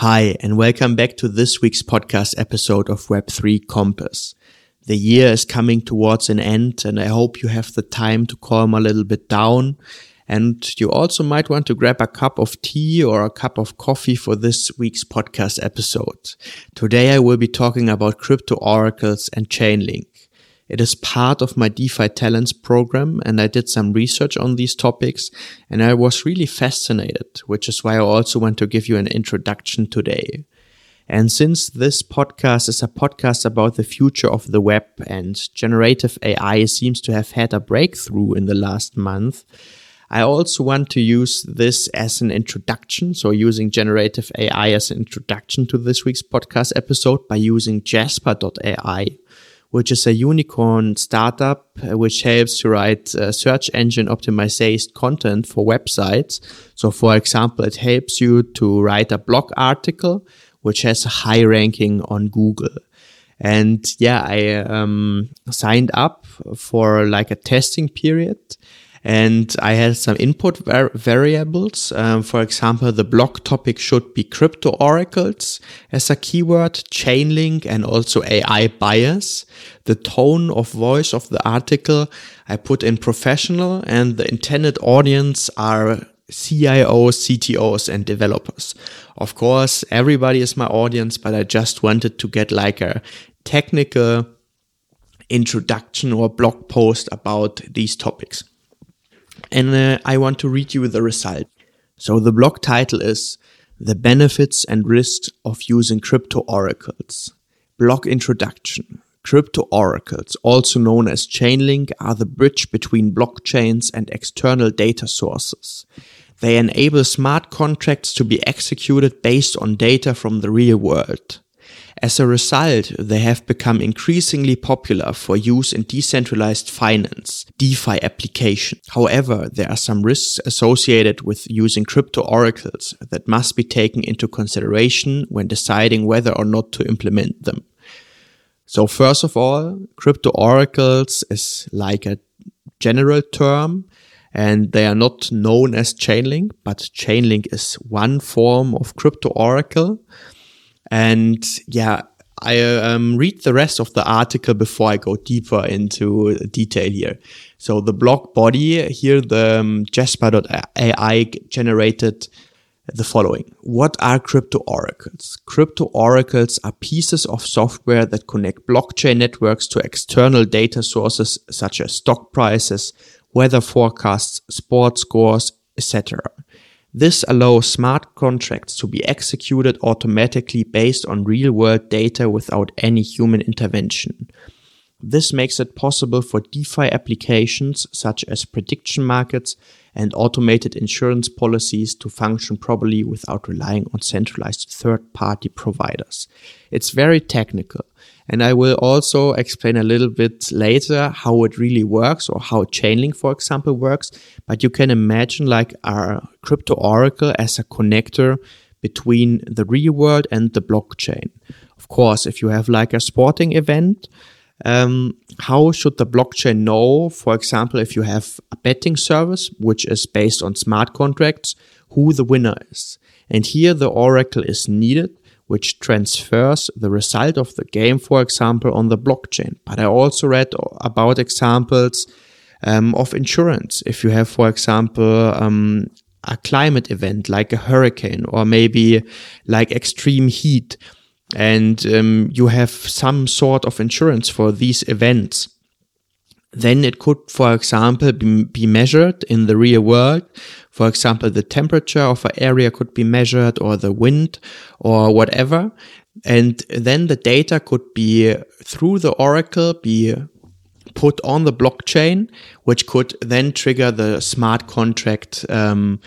Hi, and welcome back to this week's podcast episode of Web3 Compass. The year is coming towards an end, and I hope you have the time to calm a little bit down. And you also might want to grab a cup of tea or a cup of coffee for this week's podcast episode. Today I will be talking about crypto oracles and Chainlink. It is part of my DeFi Talents program and I did some research on these topics and I was really fascinated, which is why I also want to give you an introduction today. And since this podcast is a podcast about the future of the web and generative AI seems to have had a breakthrough in the last month, I also want to use this as an introduction. So using generative AI as an introduction to this week's podcast episode by using Jasper.ai which is a unicorn startup uh, which helps to write uh, search engine optimized content for websites. So, for example, it helps you to write a blog article which has a high ranking on Google. And yeah, I um, signed up for like a testing period and I had some input var variables. Um, for example, the blog topic should be crypto oracles as a keyword, Chainlink, and also AI bias. The tone of voice of the article I put in professional, and the intended audience are CIOs, CTOs, and developers. Of course, everybody is my audience, but I just wanted to get like a technical introduction or blog post about these topics and uh, I want to read you the result. So the blog title is The Benefits and Risks of Using Crypto Oracles. Blog introduction. Crypto oracles, also known as Chainlink, are the bridge between blockchains and external data sources. They enable smart contracts to be executed based on data from the real world. As a result, they have become increasingly popular for use in decentralized finance, DeFi application. However, there are some risks associated with using crypto oracles that must be taken into consideration when deciding whether or not to implement them. So first of all, crypto oracles is like a general term and they are not known as Chainlink, but Chainlink is one form of crypto oracle. And yeah, I um, read the rest of the article before I go deeper into detail here. So the blog body here, the um, Jasper.ai generated the following. What are crypto oracles? Crypto oracles are pieces of software that connect blockchain networks to external data sources such as stock prices, weather forecasts, sports scores, etc. This allows smart contracts to be executed automatically based on real world data without any human intervention. This makes it possible for DeFi applications such as prediction markets and automated insurance policies to function properly without relying on centralized third party providers. It's very technical. And I will also explain a little bit later how it really works or how Chainlink, for example, works. But you can imagine like our crypto oracle as a connector between the real world and the blockchain. Of course, if you have like a sporting event, um, how should the blockchain know, for example, if you have a betting service, which is based on smart contracts, who the winner is? And here the oracle is needed, which transfers the result of the game, for example, on the blockchain. But I also read about examples um, of insurance. If you have, for example, um, a climate event like a hurricane or maybe like extreme heat, and um, you have some sort of insurance for these events, then it could, for example, be, be, measured in the real world. For example, the temperature of an area could be measured or the wind or whatever. And then the data could be through the Oracle be put on the blockchain, which could then trigger the smart contract um,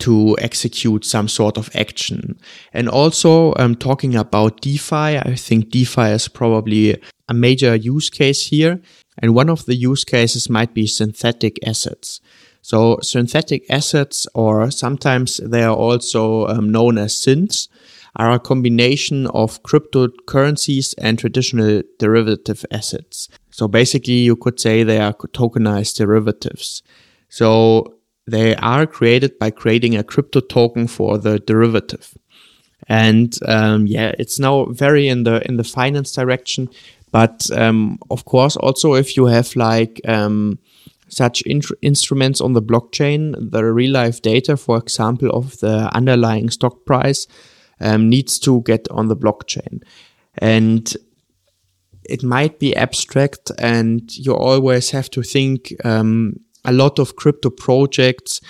to execute some sort of action. And also um, talking about DeFi, I think DeFi is probably a major use case here. And one of the use cases might be synthetic assets. So synthetic assets, or sometimes they are also um, known as synths, are a combination of cryptocurrencies and traditional derivative assets. So basically, you could say they are tokenized derivatives. So they are created by creating a crypto token for the derivative. And um, yeah, it's now very in the in the finance direction. But um, of course, also if you have like um, such instruments on the blockchain, the real life data, for example, of the underlying stock price, um, needs to get on the blockchain. And it might be abstract, and you always have to think um, a lot of crypto projects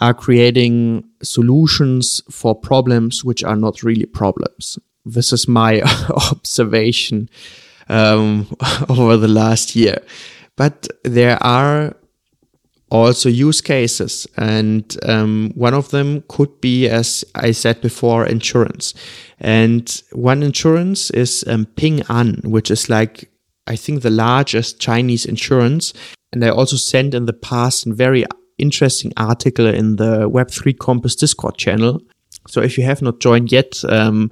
are creating solutions for problems which are not really problems. This is my observation um, over the last year. But there are also use cases, and um, one of them could be, as I said before, insurance. And one insurance is um, Ping An, which is like I think the largest Chinese insurance. And I also sent in the past a very interesting article in the Web3 Compass Discord channel. So if you have not joined yet, um,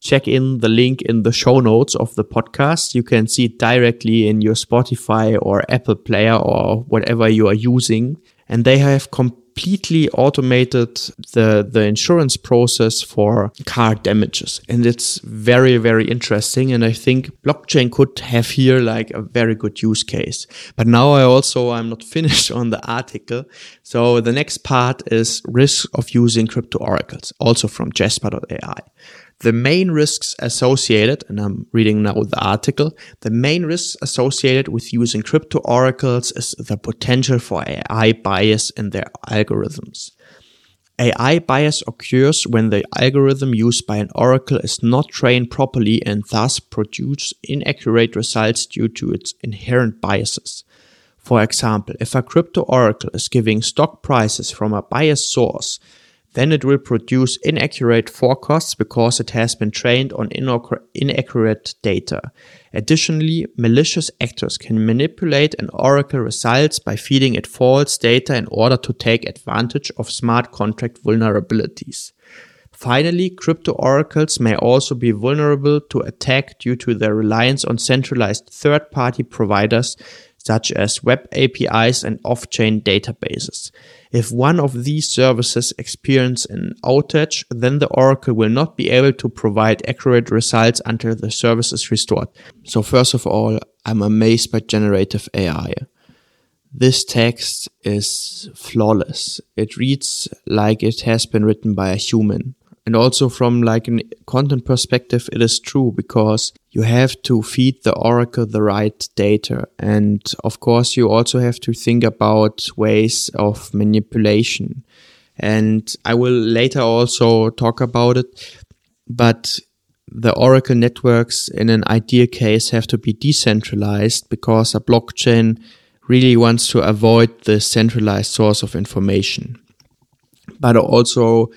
check in the link in the show notes of the podcast. You can see it directly in your Spotify or Apple player or whatever you are using. And they have completely automated the, the insurance process for car damages. And it's very, very interesting. And I think blockchain could have here like a very good use case. But now I also, I'm not finished on the article. So the next part is risk of using crypto oracles, also from Jasper.ai. The main risks associated, and I'm reading now the article, the main risks associated with using crypto oracles is the potential for AI bias in their algorithms. AI bias occurs when the algorithm used by an oracle is not trained properly and thus produces inaccurate results due to its inherent biases. For example, if a crypto oracle is giving stock prices from a biased source, then it will produce inaccurate forecasts because it has been trained on inaccurate data. Additionally, malicious actors can manipulate an oracle results by feeding it false data in order to take advantage of smart contract vulnerabilities. Finally, crypto oracles may also be vulnerable to attack due to their reliance on centralized third-party providers such as web APIs and off-chain databases. If one of these services experience an outage, then the Oracle will not be able to provide accurate results until the service is restored. So first of all, I'm amazed by generative AI. This text is flawless. It reads like it has been written by a human and also from like a content perspective it is true because you have to feed the oracle the right data. And of course you also have to think about ways of manipulation. And i will later also talk about it but the oracle networks in an ideal case have to be decentralized because a blockchain really wants to avoid the centralized source of information. But also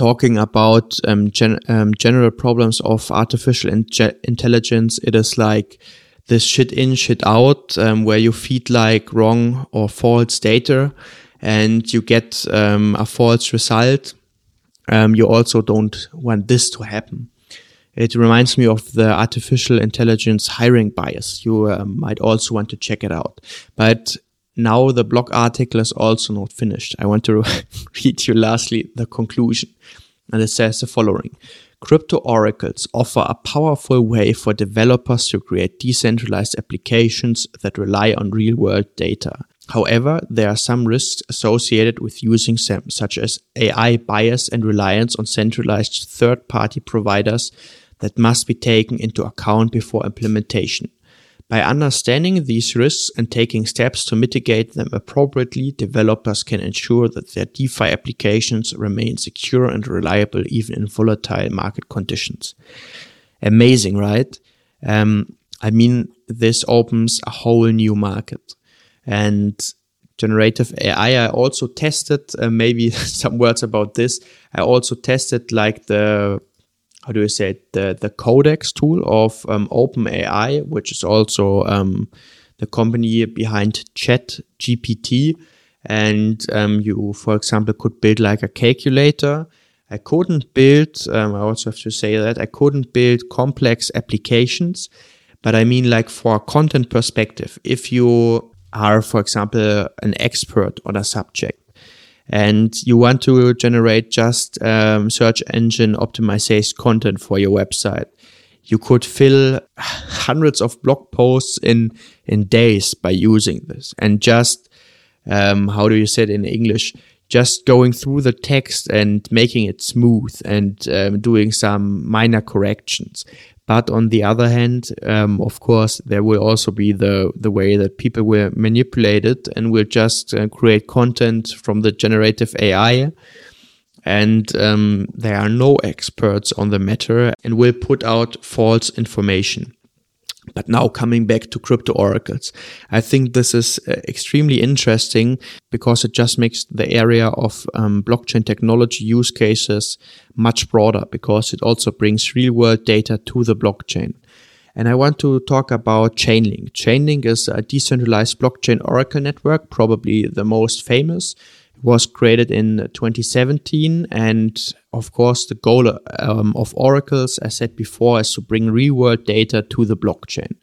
talking about um, gen um, general problems of artificial in intelligence, it is like this shit in, shit out, um, where you feed like wrong or false data and you get um, a false result. Um, you also don't want this to happen. It reminds me of the artificial intelligence hiring bias. You uh, might also want to check it out. But now the blog article is also not finished. I want to read you lastly the conclusion. And it says the following. Crypto oracles offer a powerful way for developers to create decentralized applications that rely on real world data. However, there are some risks associated with using them, such as AI bias and reliance on centralized third party providers that must be taken into account before implementation. By understanding these risks and taking steps to mitigate them appropriately, developers can ensure that their DeFi applications remain secure and reliable even in volatile market conditions. Amazing, right? Um, I mean, this opens a whole new market. And generative AI, I also tested, uh, maybe some words about this. I also tested like the how do you say it, the the Codex tool of um, OpenAI, which is also um, the company behind Chat GPT, and um, you, for example, could build like a calculator. I couldn't build. Um, I also have to say that I couldn't build complex applications, but I mean like for content perspective, if you are, for example, an expert on a subject and you want to generate just um, search engine optimized content for your website. You could fill hundreds of blog posts in in days by using this, and just um, how do you say it in English? Just going through the text and making it smooth and um, doing some minor corrections. But on the other hand, um, of course, there will also be the, the way that people will manipulate it and will just uh, create content from the generative AI. And um, there are no experts on the matter and will put out false information. But now coming back to crypto oracles, I think this is uh, extremely interesting because it just makes the area of um, blockchain technology use cases much broader because it also brings real world data to the blockchain. And I want to talk about Chainlink. Chainlink is a decentralized blockchain oracle network, probably the most famous was created in 2017. And of course, the goal um, of oracles, as said before, is to bring real world data to the blockchain.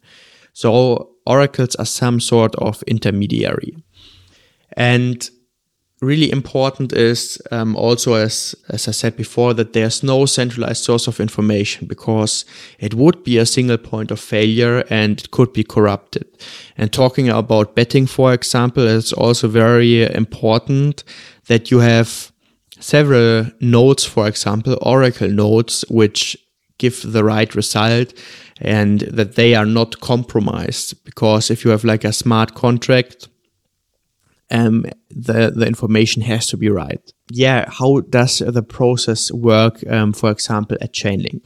So oracles are some sort of intermediary. And really important is um, also, as, as I said before, that there's no centralized source of information because it would be a single point of failure and it could be corrupted. And talking about betting, for example, it's also very important that you have several nodes, for example, Oracle nodes, which give the right result and that they are not compromised because if you have like a smart contract um, the the information has to be right. Yeah, how does the process work? Um, for example, at Chainlink.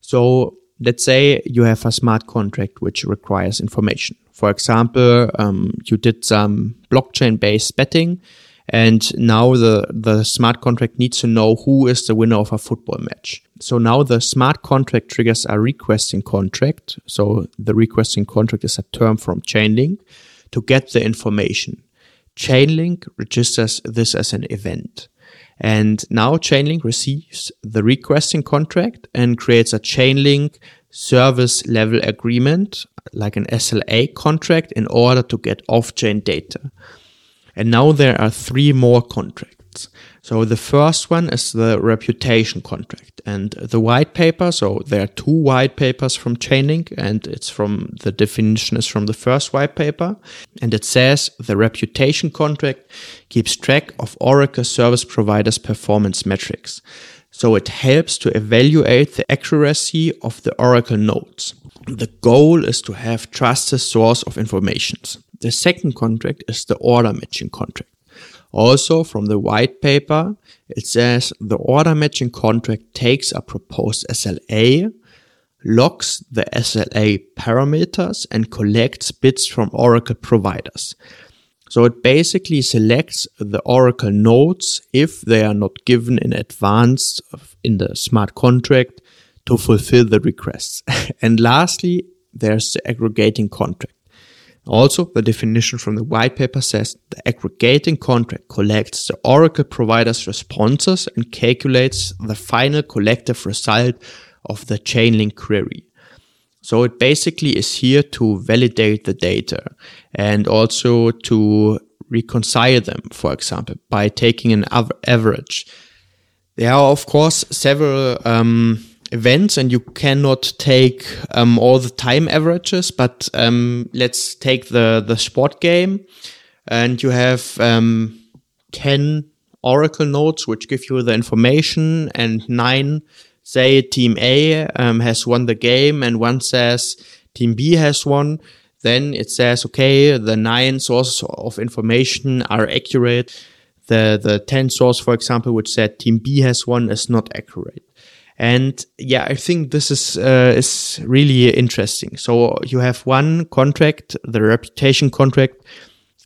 So let's say you have a smart contract which requires information. For example, um, you did some blockchain based betting, and now the the smart contract needs to know who is the winner of a football match. So now the smart contract triggers a requesting contract. So the requesting contract is a term from Chainlink to get the information. Chainlink registers this as an event. And now Chainlink receives the requesting contract and creates a Chainlink service level agreement, like an SLA contract, in order to get off chain data. And now there are three more contracts. So the first one is the reputation contract and the white paper. So there are two white papers from Chainlink and it's from the definition is from the first white paper. And it says the reputation contract keeps track of Oracle service providers performance metrics. So it helps to evaluate the accuracy of the Oracle nodes. The goal is to have trusted source of information. The second contract is the order matching contract. Also from the white paper, it says the order matching contract takes a proposed SLA, logs the SLA parameters and collects bits from Oracle providers. So it basically selects the Oracle nodes if they are not given in advance in the smart contract to fulfill the requests. and lastly, there's the aggregating contract. Also, the definition from the white paper says the aggregating contract collects the Oracle provider's responses and calculates the final collective result of the Chainlink query. So it basically is here to validate the data and also to reconcile them, for example, by taking an average. There are, of course, several um, events and you cannot take um, all the time averages, but um, let's take the, the sport game and you have um, 10 Oracle nodes which give you the information and nine say team A um, has won the game and one says team B has won. Then it says, okay, the nine sources of information are accurate. The, the 10 source, for example, which said team B has won is not accurate. And yeah, I think this is uh, is really interesting. So you have one contract, the reputation contract,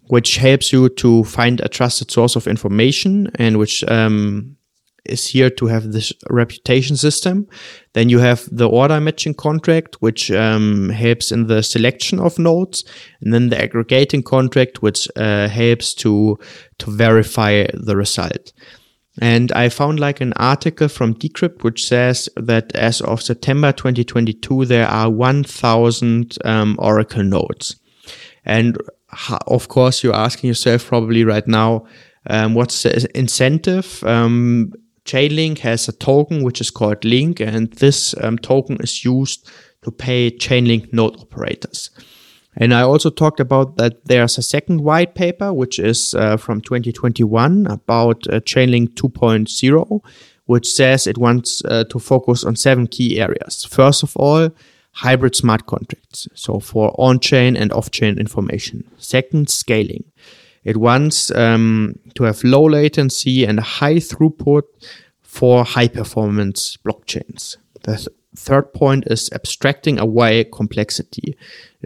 which helps you to find a trusted source of information and which um, is here to have this reputation system. Then you have the order matching contract, which um, helps in the selection of nodes, and then the aggregating contract, which uh, helps to to verify the result. And I found like an article from Decrypt which says that as of September 2022, there are 1000 um, Oracle nodes. And of course, you're asking yourself probably right now, Um, what's the incentive? Um, Chainlink has a token which is called Link, and this um, token is used to pay Chainlink node operators. And I also talked about that there's a second white paper, which is uh, from 2021 about uh, Chainlink 2.0, which says it wants uh, to focus on seven key areas. First of all, hybrid smart contracts, so for on chain and off chain information. Second, scaling. It wants um, to have low latency and high throughput for high performance blockchains. The th- third point is abstracting away complexity.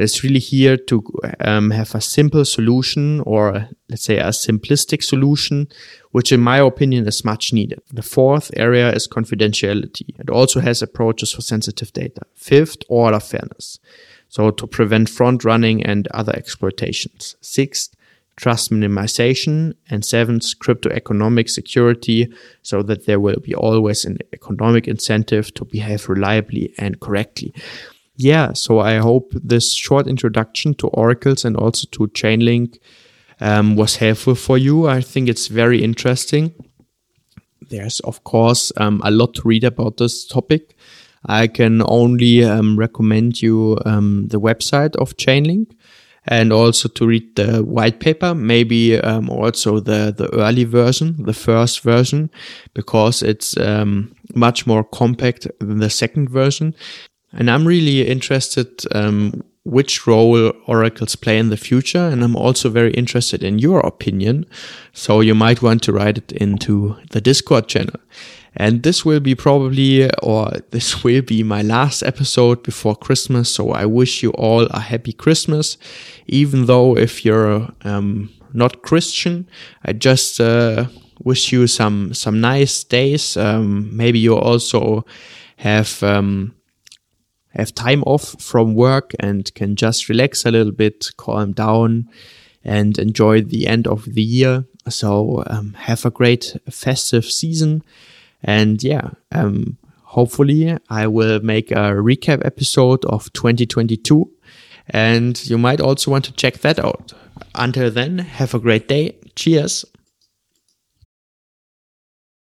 It's really here to um, have a simple solution or let's say a simplistic solution, which in my opinion is much needed. The fourth area is confidentiality. It also has approaches for sensitive data. Fifth, order fairness. So to prevent front running and other exploitations. Sixth, trust minimization, and seventh, crypto economic security, so that there will be always an economic incentive to behave reliably and correctly. Yeah, so I hope this short introduction to oracles and also to Chainlink um, was helpful for you. I think it's very interesting. There's, of course, um, a lot to read about this topic. I can only um, recommend you um, the website of Chainlink and also to read the white paper, maybe um, also the, the early version, the first version, because it's um, much more compact than the second version. And I'm really interested um, which role oracles play in the future. And I'm also very interested in your opinion. So you might want to write it into the Discord channel. And this will be probably, or this will be my last episode before Christmas. So I wish you all a happy Christmas. Even though if you're um, not Christian, I just uh, wish you some some nice days. Um, maybe you also have um, have time off from work and can just relax a little bit, calm down, and enjoy the end of the year. So um, have a great festive season and yeah, um, hopefully I will make a recap episode of 2022 and you might also want to check that out. Until then, have a great day. Cheers.